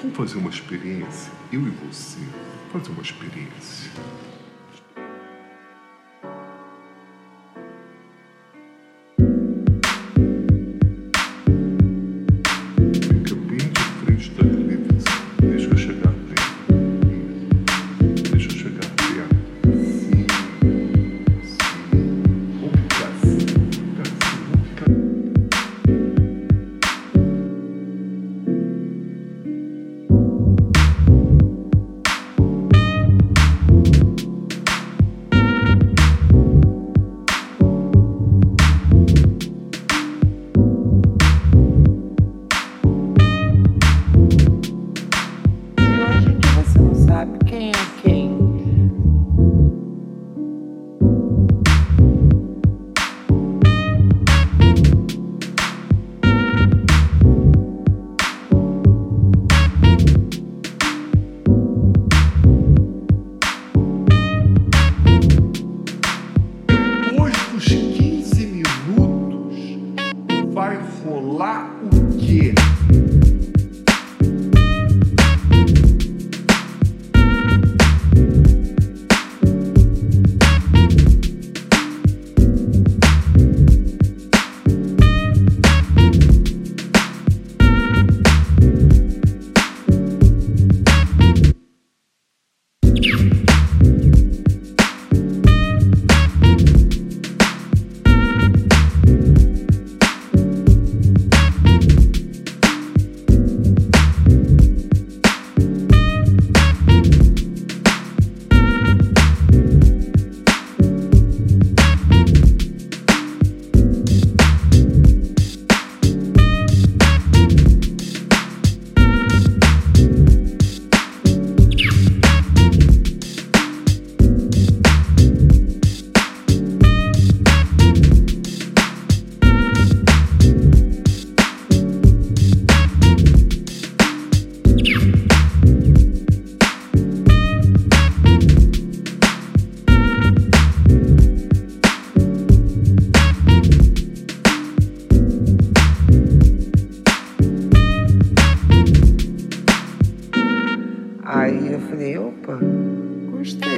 Vamos fazer uma experiência, eu e você. Fazer uma experiência. Rolar o quê?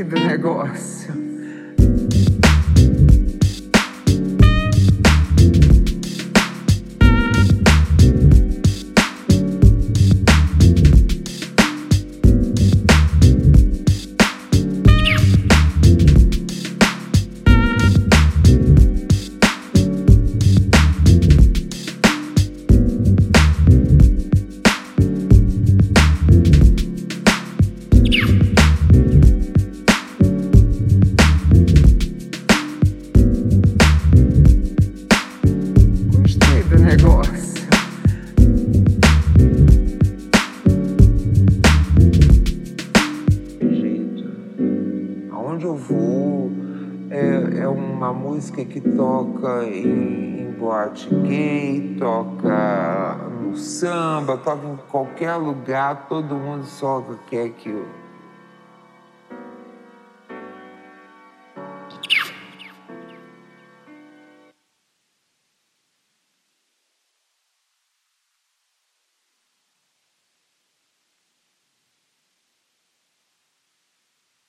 Do negócio. Aonde eu vou é, é uma música que toca em, em boate gay, toca no samba, toca em qualquer lugar, todo mundo só quer que eu